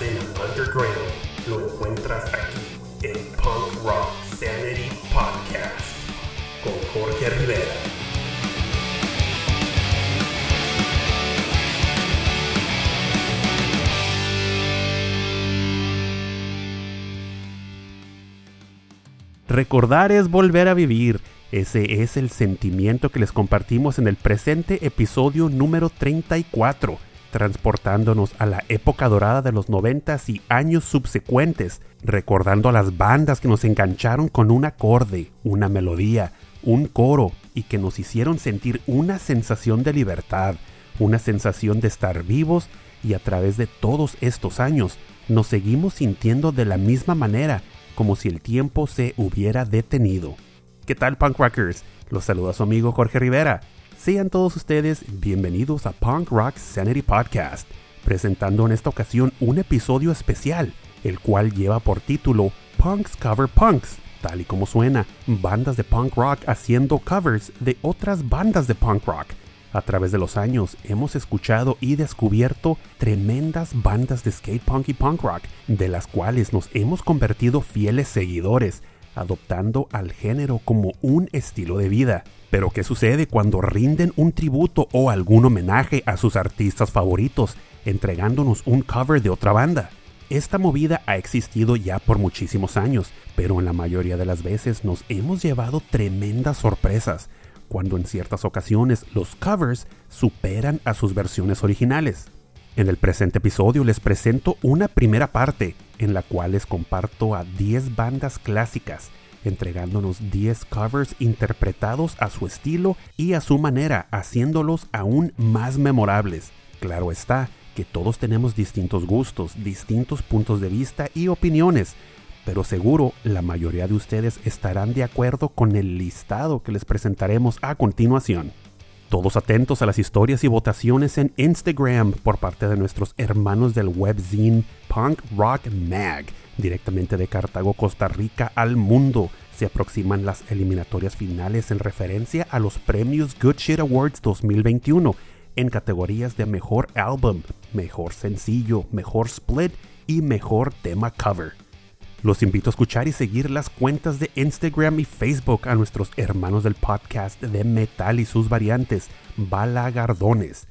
y la escena underground lo encuentras aquí en Punk Rock Sanity Podcast con Jorge Rivera. Recordar es volver a vivir. Ese es el sentimiento que les compartimos en el presente episodio número 34, transportándonos a la época dorada de los 90 y años subsecuentes, recordando a las bandas que nos engancharon con un acorde, una melodía, un coro y que nos hicieron sentir una sensación de libertad, una sensación de estar vivos y a través de todos estos años nos seguimos sintiendo de la misma manera, como si el tiempo se hubiera detenido. ¿Qué tal, punk rockers? Los saluda su amigo Jorge Rivera. Sean todos ustedes bienvenidos a Punk Rock Sanity Podcast, presentando en esta ocasión un episodio especial, el cual lleva por título Punks Cover Punks, tal y como suena, bandas de punk rock haciendo covers de otras bandas de punk rock. A través de los años hemos escuchado y descubierto tremendas bandas de skate punk y punk rock, de las cuales nos hemos convertido fieles seguidores, adoptando al género como un estilo de vida. Pero ¿qué sucede cuando rinden un tributo o algún homenaje a sus artistas favoritos, entregándonos un cover de otra banda? Esta movida ha existido ya por muchísimos años, pero en la mayoría de las veces nos hemos llevado tremendas sorpresas, cuando en ciertas ocasiones los covers superan a sus versiones originales. En el presente episodio les presento una primera parte en la cual les comparto a 10 bandas clásicas, entregándonos 10 covers interpretados a su estilo y a su manera, haciéndolos aún más memorables. Claro está que todos tenemos distintos gustos, distintos puntos de vista y opiniones, pero seguro la mayoría de ustedes estarán de acuerdo con el listado que les presentaremos a continuación. Todos atentos a las historias y votaciones en Instagram por parte de nuestros hermanos del webzine Punk Rock Mag, directamente de Cartago, Costa Rica al mundo. Se aproximan las eliminatorias finales en referencia a los premios Good Shit Awards 2021 en categorías de mejor álbum, mejor sencillo, mejor split y mejor tema cover. Los invito a escuchar y seguir las cuentas de Instagram y Facebook a nuestros hermanos del podcast de metal y sus variantes, Balagardones,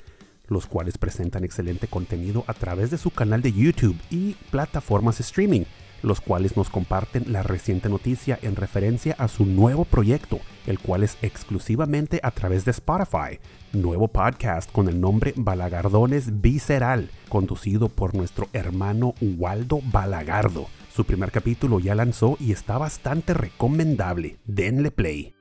los cuales presentan excelente contenido a través de su canal de YouTube y plataformas streaming, los cuales nos comparten la reciente noticia en referencia a su nuevo proyecto, el cual es exclusivamente a través de Spotify, nuevo podcast con el nombre Balagardones Visceral, conducido por nuestro hermano Waldo Balagardo. Su primer capítulo ya lanzó y está bastante recomendable. Denle play.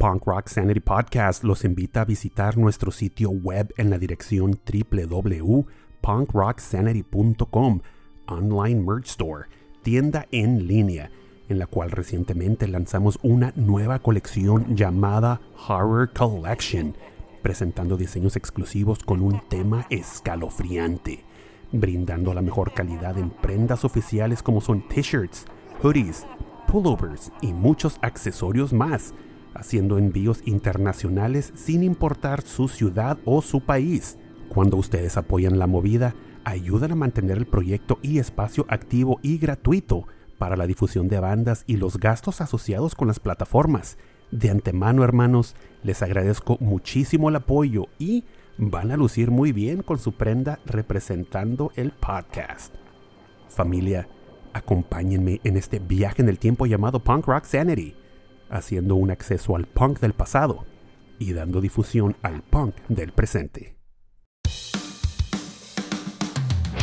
Punk Rock Sanity Podcast los invita a visitar nuestro sitio web en la dirección www.punkrocksanity.com, online merch store, tienda en línea, en la cual recientemente lanzamos una nueva colección llamada Horror Collection, presentando diseños exclusivos con un tema escalofriante brindando la mejor calidad en prendas oficiales como son t-shirts, hoodies, pullovers y muchos accesorios más, haciendo envíos internacionales sin importar su ciudad o su país. Cuando ustedes apoyan la movida, ayudan a mantener el proyecto y espacio activo y gratuito para la difusión de bandas y los gastos asociados con las plataformas. De antemano, hermanos, les agradezco muchísimo el apoyo y van a lucir muy bien con su prenda representando el podcast. Familia, acompáñenme en este viaje en el tiempo llamado Punk Rock Sanity, haciendo un acceso al punk del pasado y dando difusión al punk del presente.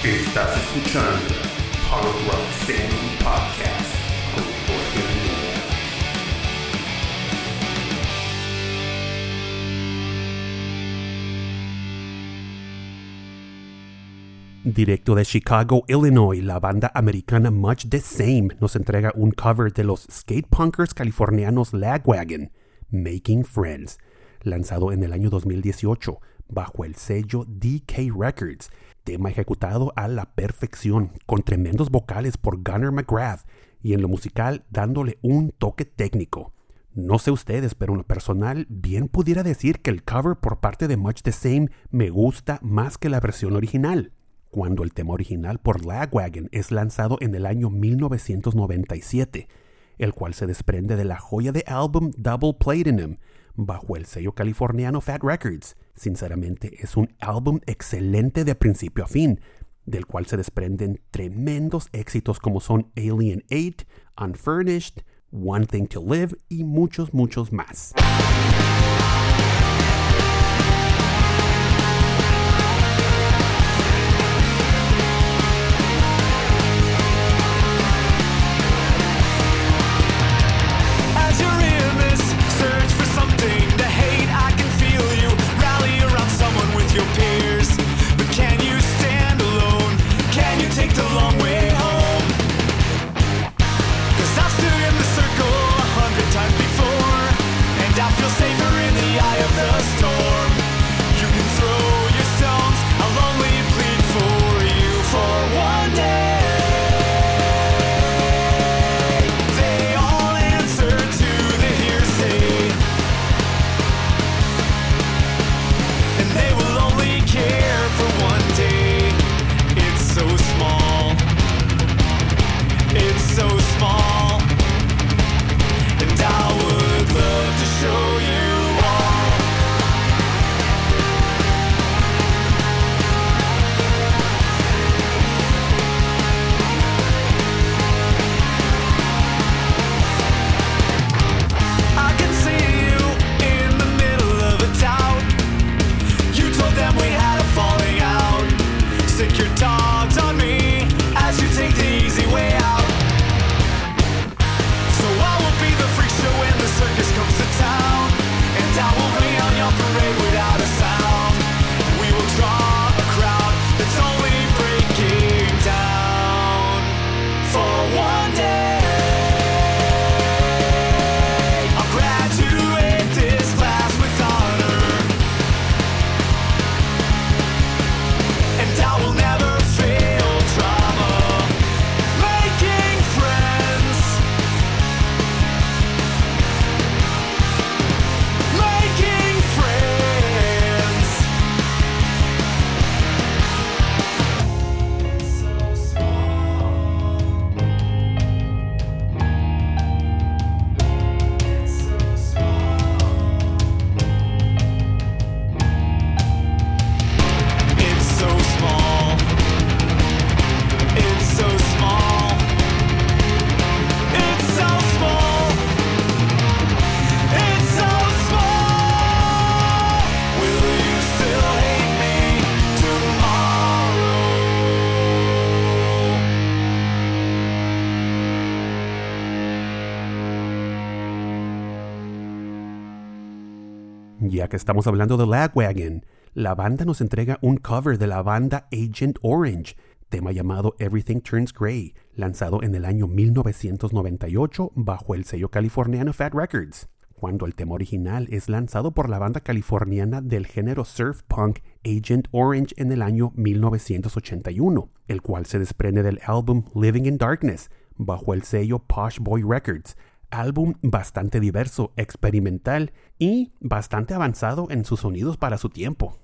Estás escuchando Punk Rock Sanity Directo de Chicago, Illinois, la banda americana Much the Same nos entrega un cover de los skatepunkers californianos Lagwagon, Making Friends, lanzado en el año 2018 bajo el sello DK Records, tema ejecutado a la perfección, con tremendos vocales por Gunnar McGrath y en lo musical dándole un toque técnico. No sé ustedes, pero en lo personal bien pudiera decir que el cover por parte de Much the Same me gusta más que la versión original. Cuando el tema original por Lagwagon es lanzado en el año 1997, el cual se desprende de la joya de álbum Double Platinum bajo el sello californiano Fat Records. Sinceramente es un álbum excelente de principio a fin, del cual se desprenden tremendos éxitos como son Alien 8, Unfurnished, One Thing to Live y muchos, muchos más. Ya estamos hablando de Lagwagon, la banda nos entrega un cover de la banda Agent Orange, tema llamado Everything Turns Grey, lanzado en el año 1998 bajo el sello californiano Fat Records, cuando el tema original es lanzado por la banda californiana del género surf punk Agent Orange en el año 1981, el cual se desprende del álbum Living in Darkness bajo el sello Posh Boy Records, álbum bastante diverso, experimental y bastante avanzado en sus sonidos para su tiempo.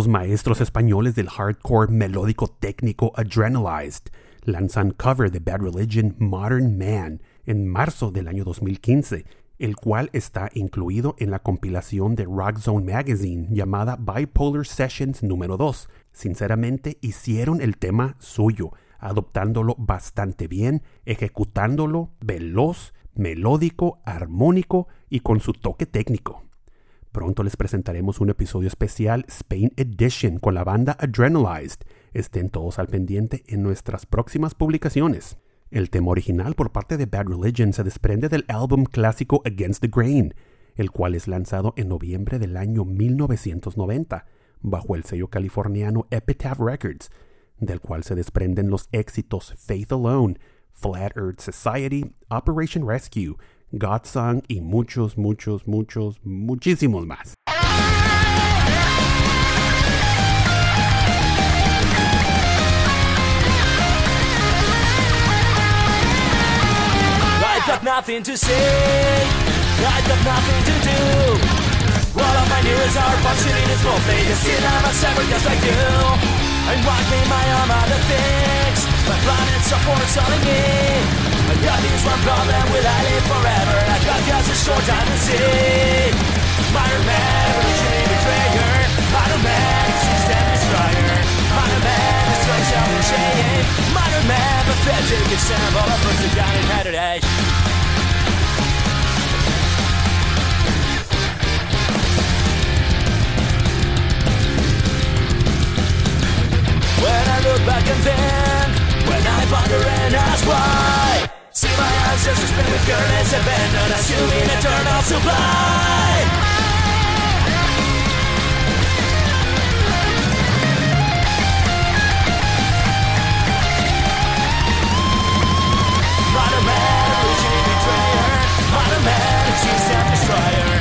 Los maestros españoles del hardcore melódico técnico Adrenalized lanzan cover de Bad Religion Modern Man en marzo del año 2015, el cual está incluido en la compilación de Rock Zone Magazine llamada Bipolar Sessions número 2. Sinceramente hicieron el tema suyo, adoptándolo bastante bien, ejecutándolo veloz, melódico, armónico y con su toque técnico. Pronto les presentaremos un episodio especial Spain Edition con la banda Adrenalized. Estén todos al pendiente en nuestras próximas publicaciones. El tema original por parte de Bad Religion se desprende del álbum clásico Against the Grain, el cual es lanzado en noviembre del año 1990 bajo el sello californiano Epitaph Records, del cual se desprenden los éxitos Faith Alone, Flat Earth Society, Operation Rescue, Godsong y muchos, muchos, muchos, muchísimos más. I've nothing to say. I've got nothing to do. All of my news are functioning smoothly. You see that I'm separate just like you. And made my arm of things? My planet supports telling me. I got this one problem, will I live forever? I got just a short time to see. Modern man, revolutionary betrayer. Modern man, system destroyer. Modern man, self and change. Modern man, pathetic example of first gun inherited age. When I look back and think, when I ponder and ask why, See my eyes just spin with currents and bend Unassuming eternal supply Automatic, she's a betrayer Automatic, she's a destroyer.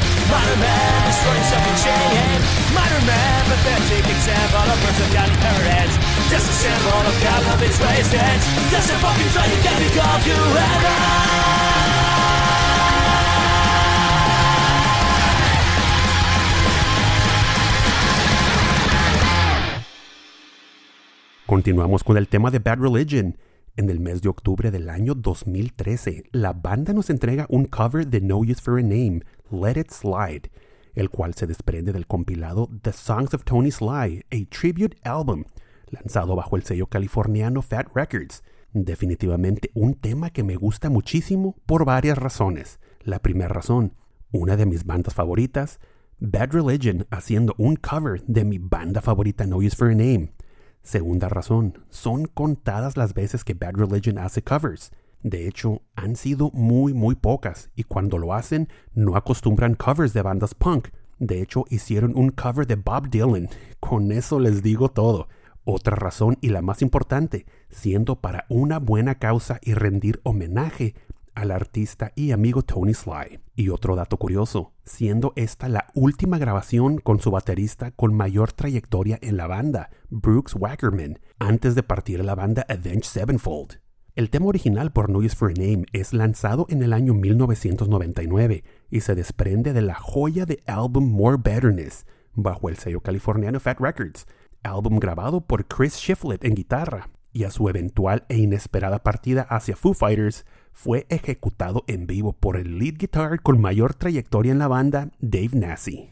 Continuamos con el tema de Bad Religion. En el mes de octubre del año 2013, la banda nos entrega un cover de No Use for a Name, Let It Slide, el cual se desprende del compilado The Songs of Tony Sly, a tribute album, lanzado bajo el sello californiano Fat Records. Definitivamente un tema que me gusta muchísimo por varias razones. La primera razón, una de mis bandas favoritas, Bad Religion haciendo un cover de mi banda favorita No Use for a Name. Segunda razón, son contadas las veces que Bad Religion hace covers. De hecho, han sido muy muy pocas y cuando lo hacen no acostumbran covers de bandas punk. De hecho, hicieron un cover de Bob Dylan. Con eso les digo todo. Otra razón y la más importante, siendo para una buena causa y rendir homenaje al artista y amigo Tony Sly. Y otro dato curioso, siendo esta la última grabación con su baterista con mayor trayectoria en la banda, Brooks Wackerman, antes de partir a la banda Avenged Sevenfold. El tema original por No Use for a Name es lanzado en el año 1999 y se desprende de la joya de álbum More Betterness, bajo el sello californiano Fat Records, álbum grabado por Chris Shiflett en guitarra, y a su eventual e inesperada partida hacia Foo Fighters fue ejecutado en vivo por el lead guitar con mayor trayectoria en la banda, Dave Nassi.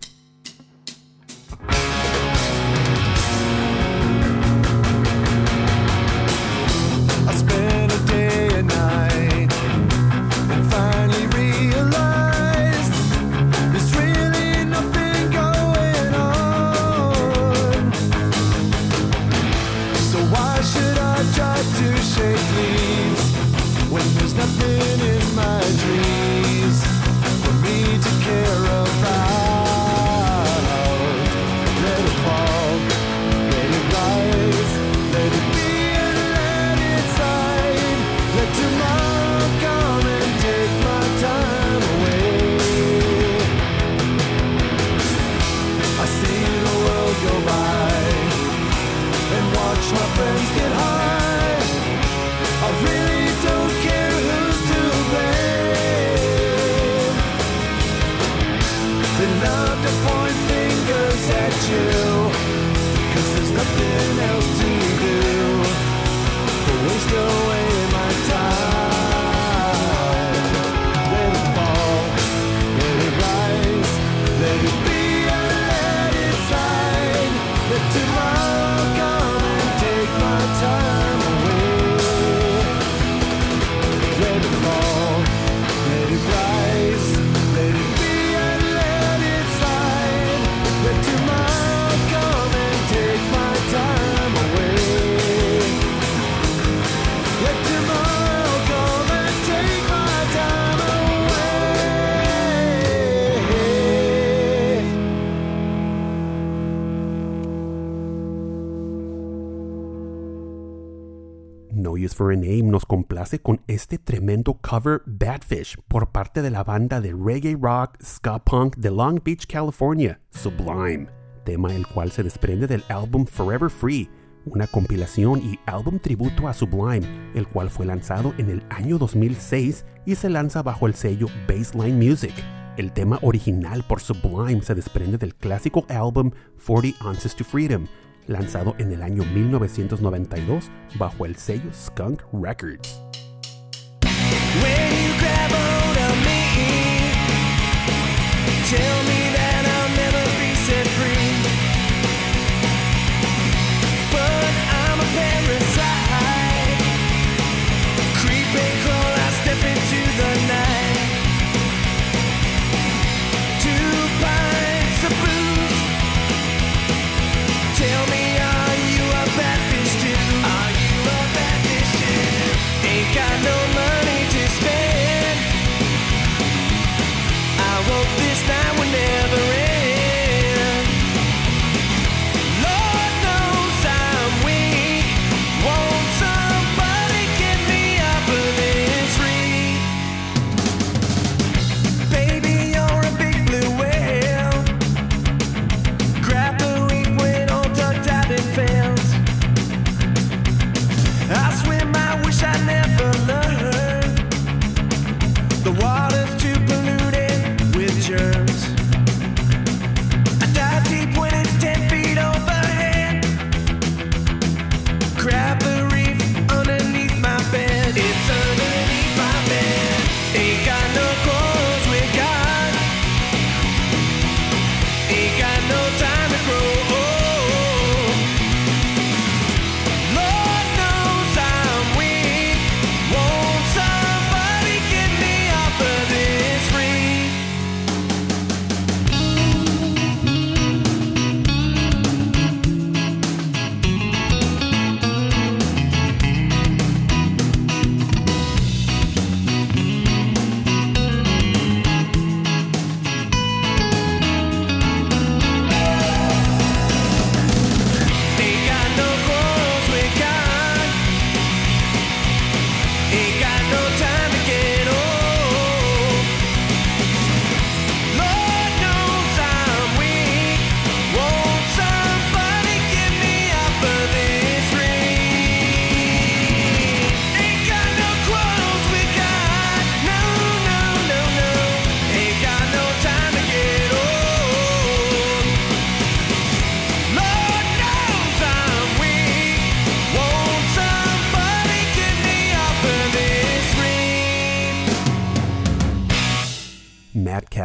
Con este tremendo cover Badfish por parte de la banda de reggae rock ska punk de Long Beach, California, Sublime, tema el cual se desprende del álbum Forever Free, una compilación y álbum tributo a Sublime, el cual fue lanzado en el año 2006 y se lanza bajo el sello Baseline Music. El tema original por Sublime se desprende del clásico álbum 40 Ounces to Freedom, lanzado en el año 1992 bajo el sello Skunk Records. Tell me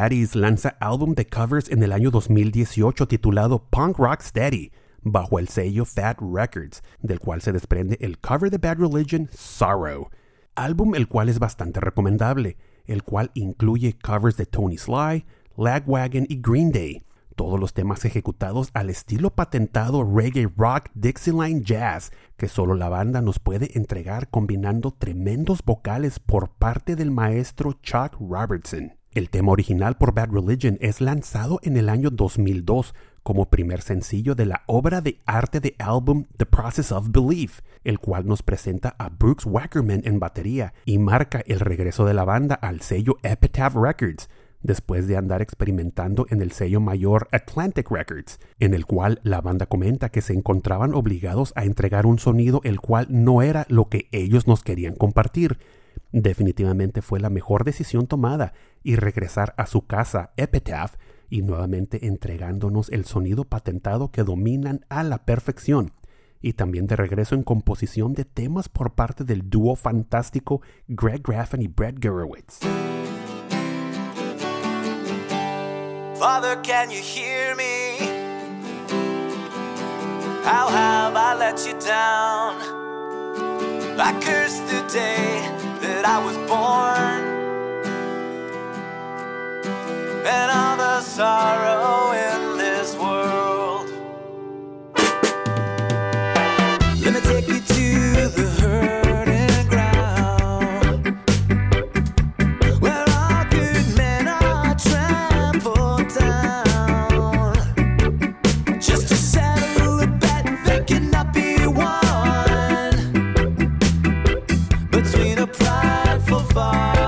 Mad Caddies lanza álbum de covers en el año 2018 titulado Punk Rock Steady, bajo el sello Fat Records, del cual se desprende el cover de Bad Religion, Sorrow. Álbum el cual es bastante recomendable, el cual incluye covers de Tony Sly, Lagwagon y Green Day. Todos los temas ejecutados al estilo patentado reggae rock Dixieline Jazz, que solo la banda nos puede entregar combinando tremendos vocales por parte del maestro Chuck Robertson. El tema original por Bad Religion es lanzado en el año 2002 como primer sencillo de la obra de arte de álbum The Process of Belief, el cual nos presenta a Brooks Wackerman en batería y marca el regreso de la banda al sello Epitaph Records, después de andar experimentando en el sello mayor Atlantic Records, en el cual la banda comenta que se encontraban obligados a entregar un sonido el cual no era lo que ellos nos querían compartir. Definitivamente fue la mejor decisión tomada y regresar a su casa Epitaph y nuevamente entregándonos el sonido patentado que dominan a la perfección. y también de regreso en composición de temas por parte del dúo fantástico Greg Graffin y Brett Gurewitz. Father, me? How have I let you down? That I was born. And all the sorrow far.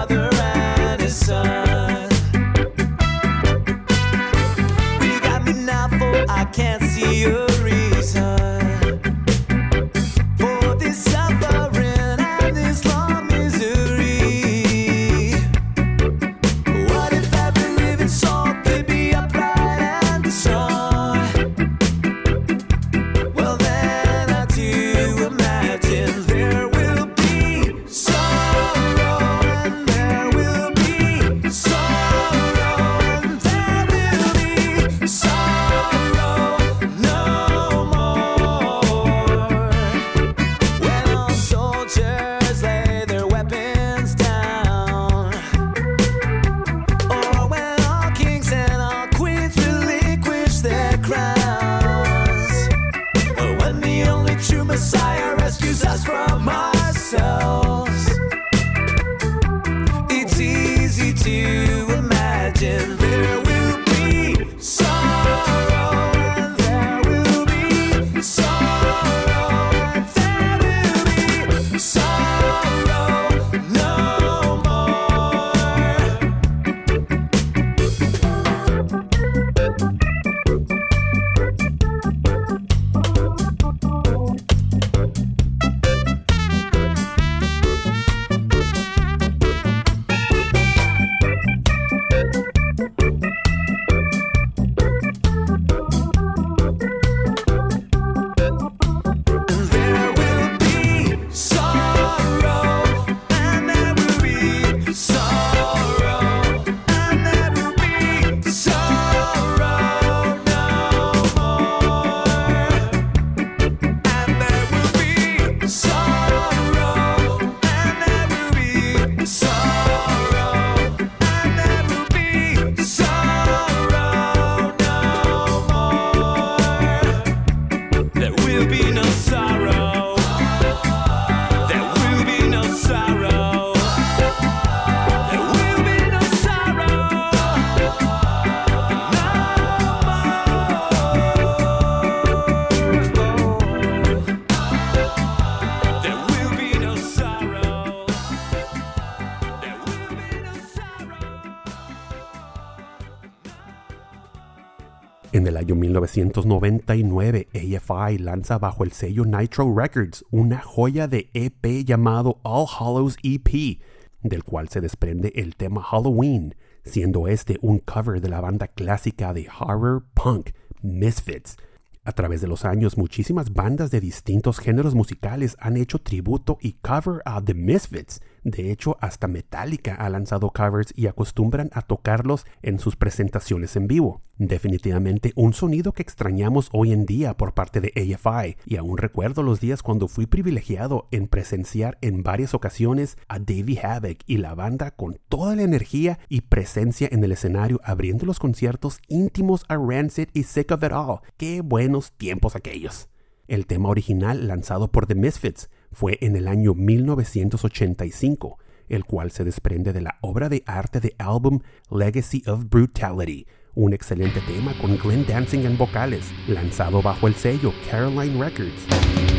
Año 1999, AFI lanza bajo el sello Nitro Records una joya de EP llamado All Hallows EP, del cual se desprende el tema Halloween, siendo este un cover de la banda clásica de horror punk Misfits. A través de los años, muchísimas bandas de distintos géneros musicales han hecho tributo y cover a The Misfits. De hecho, hasta Metallica ha lanzado covers y acostumbran a tocarlos en sus presentaciones en vivo. Definitivamente un sonido que extrañamos hoy en día por parte de AFI, y aún recuerdo los días cuando fui privilegiado en presenciar en varias ocasiones a Davey Havoc y la banda con toda la energía y presencia en el escenario abriendo los conciertos íntimos a Rancid y Sick of It All. ¡Qué buenos tiempos aquellos! El tema original lanzado por The Misfits fue en el año 1985, el cual se desprende de la obra de arte de álbum Legacy of Brutality, un excelente tema con Glenn Dancing en vocales, lanzado bajo el sello Caroline Records.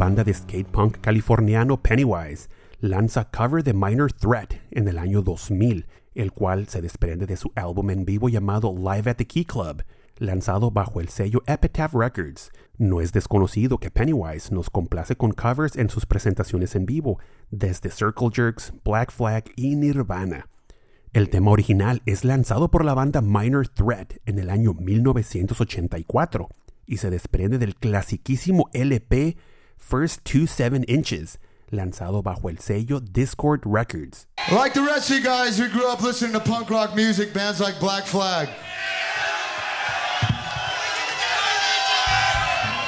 Banda de skate punk californiano Pennywise lanza Cover the Minor Threat en el año 2000, el cual se desprende de su álbum en vivo llamado Live at the Key Club, lanzado bajo el sello Epitaph Records. No es desconocido que Pennywise nos complace con covers en sus presentaciones en vivo, desde Circle Jerks, Black Flag y Nirvana. El tema original es lanzado por la banda Minor Threat en el año 1984 y se desprende del clasiquísimo LP First Two Seven Inches, lanzado bajo el sello Discord Records. Like the rest of you guys, we grew up listening to punk rock music, bands like Black Flag.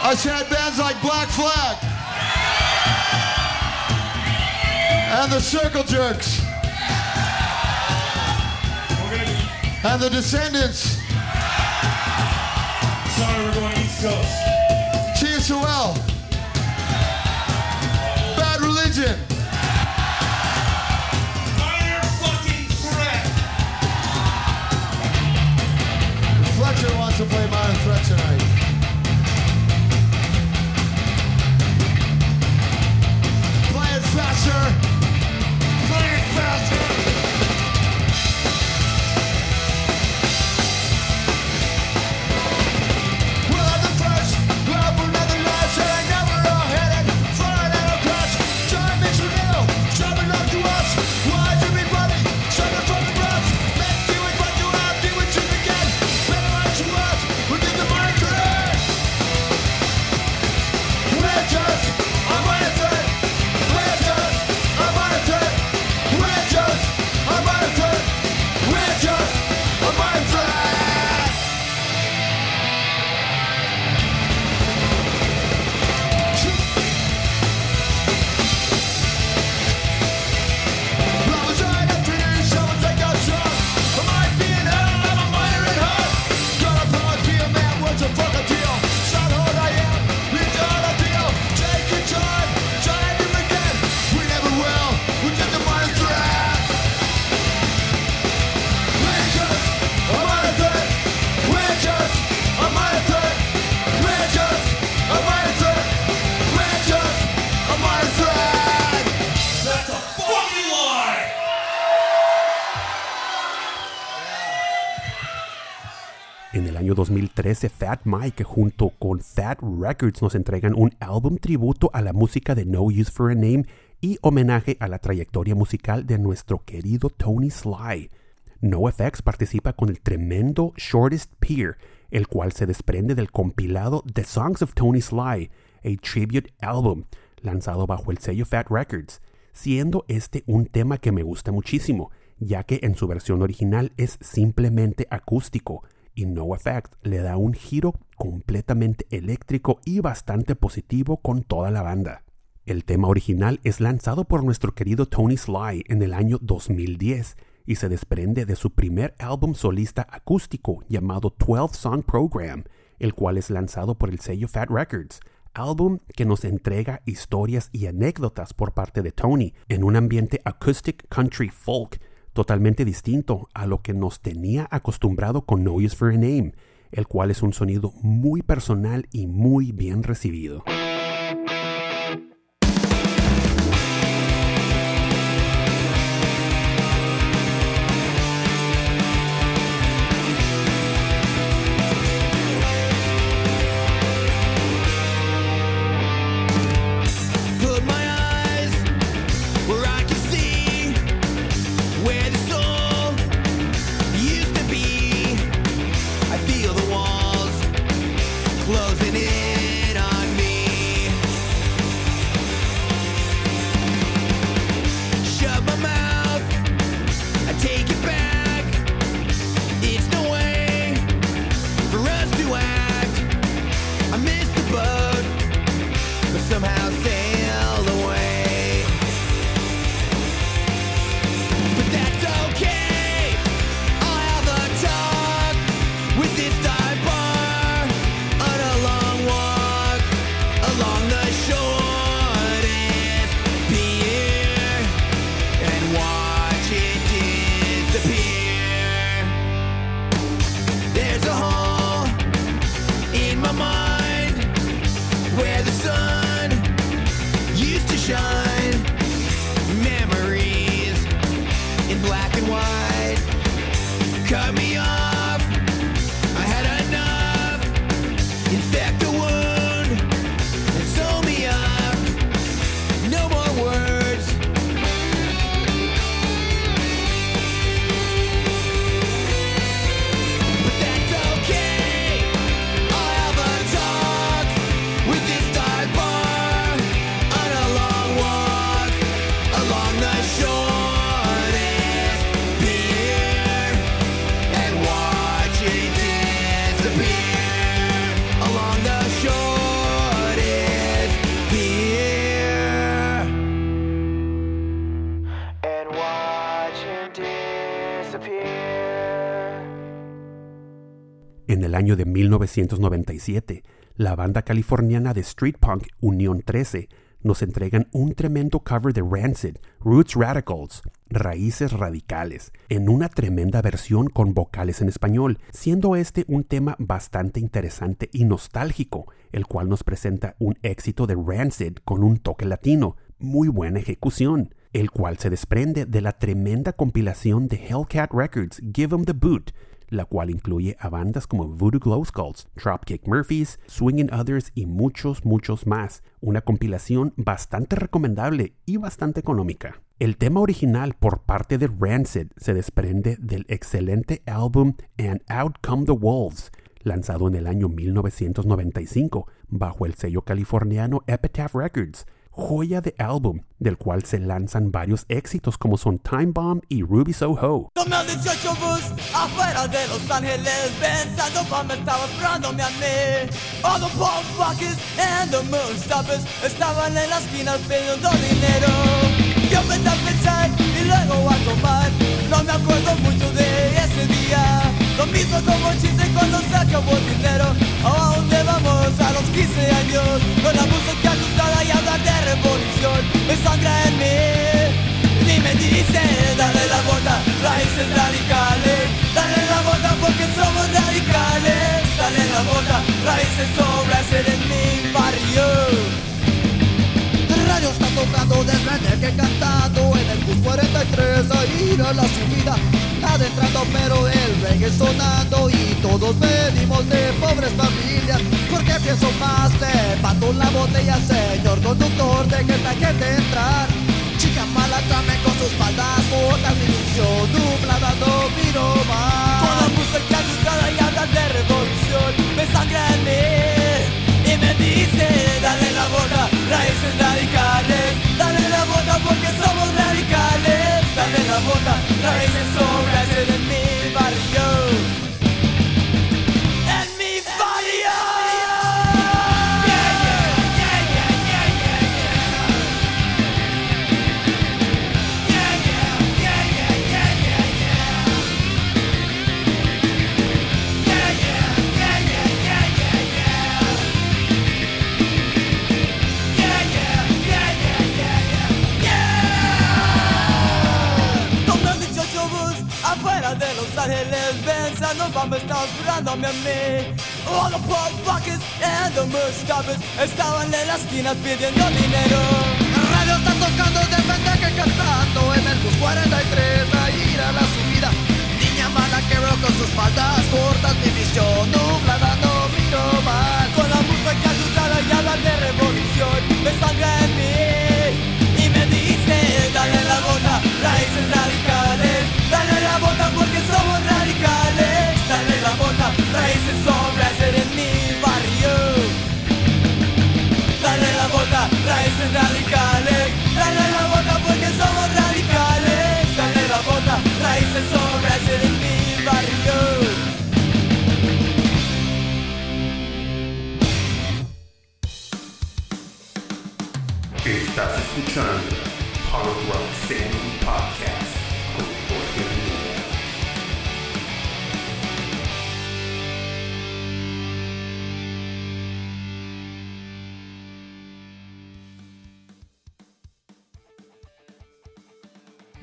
I said bands like Black Flag. And the Circle Jerks. And the Descendants. Sorry, we're going East Coast. TSOL. Religion. Minor fucking threat. Fletcher wants to play Minor Threat tonight. Play it faster. Play it faster. 2013, Fat Mike junto con Fat Records nos entregan un álbum tributo a la música de No Use for a Name y homenaje a la trayectoria musical de nuestro querido Tony Sly. NoFX participa con el tremendo Shortest Peer, el cual se desprende del compilado The Songs of Tony Sly, a tribute album, lanzado bajo el sello Fat Records, siendo este un tema que me gusta muchísimo, ya que en su versión original es simplemente acústico, y No Effect le da un giro completamente eléctrico y bastante positivo con toda la banda. El tema original es lanzado por nuestro querido Tony Sly en el año 2010 y se desprende de su primer álbum solista acústico llamado 12 Song Program, el cual es lanzado por el sello Fat Records, álbum que nos entrega historias y anécdotas por parte de Tony en un ambiente acoustic country folk totalmente distinto a lo que nos tenía acostumbrado con No Use for a Name, el cual es un sonido muy personal y muy bien recibido. Año de 1997, la banda californiana de street punk Unión 13 nos entregan un tremendo cover de Rancid, Roots Radicals, Raíces Radicales, en una tremenda versión con vocales en español, siendo este un tema bastante interesante y nostálgico, el cual nos presenta un éxito de Rancid con un toque latino, muy buena ejecución, el cual se desprende de la tremenda compilación de Hellcat Records Give 'em the Boot, la cual incluye a bandas como Voodoo Glow Skulls, Dropkick Murphys, Swingin' Others y muchos, muchos más. Una compilación bastante recomendable y bastante económica. El tema original por parte de Rancid se desprende del excelente álbum And Out Come the Wolves, lanzado en el año 1995 bajo el sello californiano Epitaph Records, joya de álbum del cual se lanzan varios éxitos como son Time Bomb y Ruby Soho. Tomé el 18 bus afuera de Los Ángeles Pensando me estaba esperándome a mí All the punk fuckers and the moon stoppers Estaban en la esquina pidiendo dinero. Yo empecé a pensar y luego a tomar. No me acuerdo mucho de ese día. Lo mismo como chiste cuando se acabó el dinero. ¿A dónde vamos a los 15 años? Con la música asustada y hablar de revolución. Me sangra en mí ni me dice dale la vuelta, raíces radicales. Dale la vuelta porque somos radicales. Dale la vuelta, raíces sobras en mi barrio está tocando desde que cantando. En el bus 43 a ir a la subida. Adentrando pero el reggae sonando. Y todos venimos de pobres familias. Porque pienso más levanto la botella señor conductor. Deje la gente entrar. Chica mala trame con sus faldas botas mi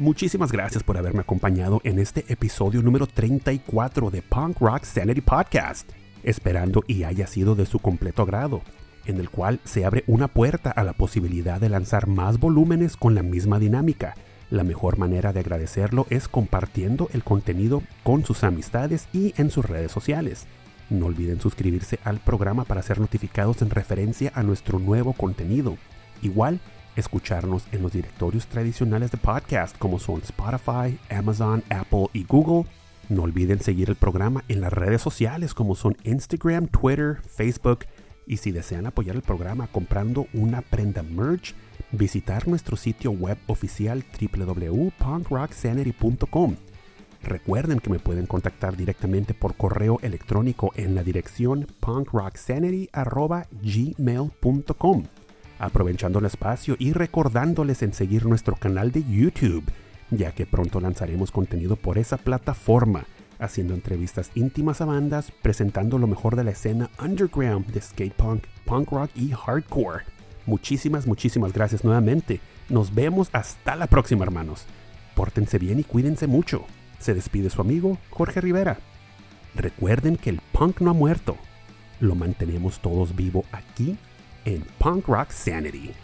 Muchísimas gracias por haberme acompañado en este episodio número 34 de Punk Rock Sanity Podcast, esperando y haya sido de su completo agrado. en el cual se abre una puerta a la posibilidad de lanzar más volúmenes con la misma dinámica. La mejor manera de agradecerlo es compartiendo el contenido con sus amistades y en sus redes sociales. No olviden suscribirse al programa para ser notificados en referencia a nuestro nuevo contenido. Igual, escucharnos en los directorios tradicionales de podcast como son Spotify, Amazon, Apple y Google. No olviden seguir el programa en las redes sociales como son Instagram, Twitter, Facebook y si desean apoyar el programa comprando una prenda merch, visitar nuestro sitio web oficial www.punkrocksanity.com. Recuerden que me pueden contactar directamente por correo electrónico en la dirección punkrocksanity.gmail.com. Aprovechando el espacio y recordándoles en seguir nuestro canal de YouTube, ya que pronto lanzaremos contenido por esa plataforma, haciendo entrevistas íntimas a bandas, presentando lo mejor de la escena underground de skate punk, punk rock y hardcore. Muchísimas, muchísimas gracias nuevamente. Nos vemos hasta la próxima, hermanos. Pórtense bien y cuídense mucho. Se despide su amigo Jorge Rivera. Recuerden que el punk no ha muerto. Lo mantenemos todos vivo aquí en Punk Rock Sanity.